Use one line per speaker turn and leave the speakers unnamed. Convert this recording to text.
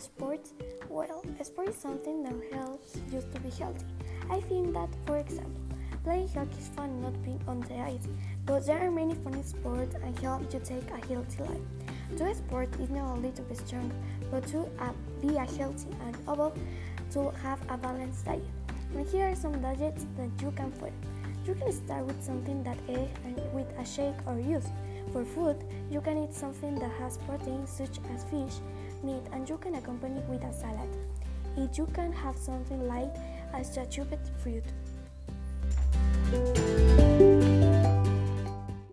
Sports? Well, sport is something that helps you to be healthy. I think that, for example, playing hockey is fun not being on the ice, but there are many fun sports and help you take a healthy life. Do sport is not only to be strong, but to uh, be a healthy and able to have a balanced diet. And here are some diets that you can follow. You can start with something that is with a shake or juice. For food, you can eat something that has protein such as fish, meat, and you can accompany it with a salad. If you can have something light as a chopped fruit.